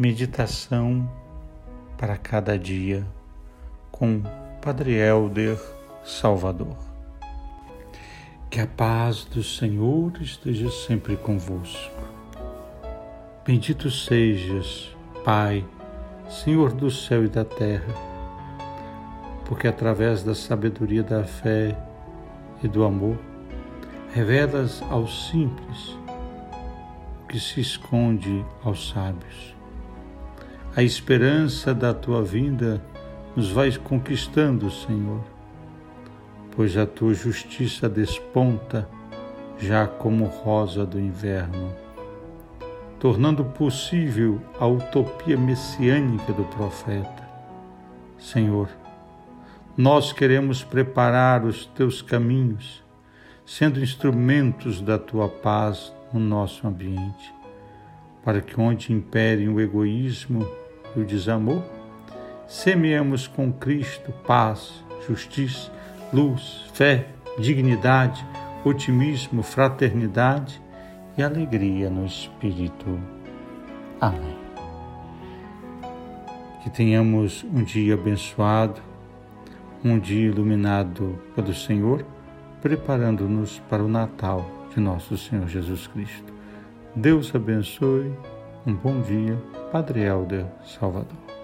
Meditação para cada dia com Padre Helder Salvador. Que a paz do Senhor esteja sempre convosco. Bendito sejas, Pai, Senhor do céu e da terra, porque através da sabedoria da fé e do amor, revelas aos simples o que se esconde aos sábios a esperança da tua vinda nos vai conquistando, Senhor, pois a tua justiça desponta já como rosa do inverno, tornando possível a utopia messiânica do profeta. Senhor, nós queremos preparar os teus caminhos, sendo instrumentos da tua paz no nosso ambiente, para que onde impere o egoísmo e o desamor, semeamos com Cristo paz, justiça, luz, fé, dignidade, otimismo, fraternidade e alegria no Espírito. Amém. Que tenhamos um dia abençoado, um dia iluminado pelo Senhor, preparando-nos para o Natal de nosso Senhor Jesus Cristo. Deus abençoe um bom dia, Padre Helder Salvador.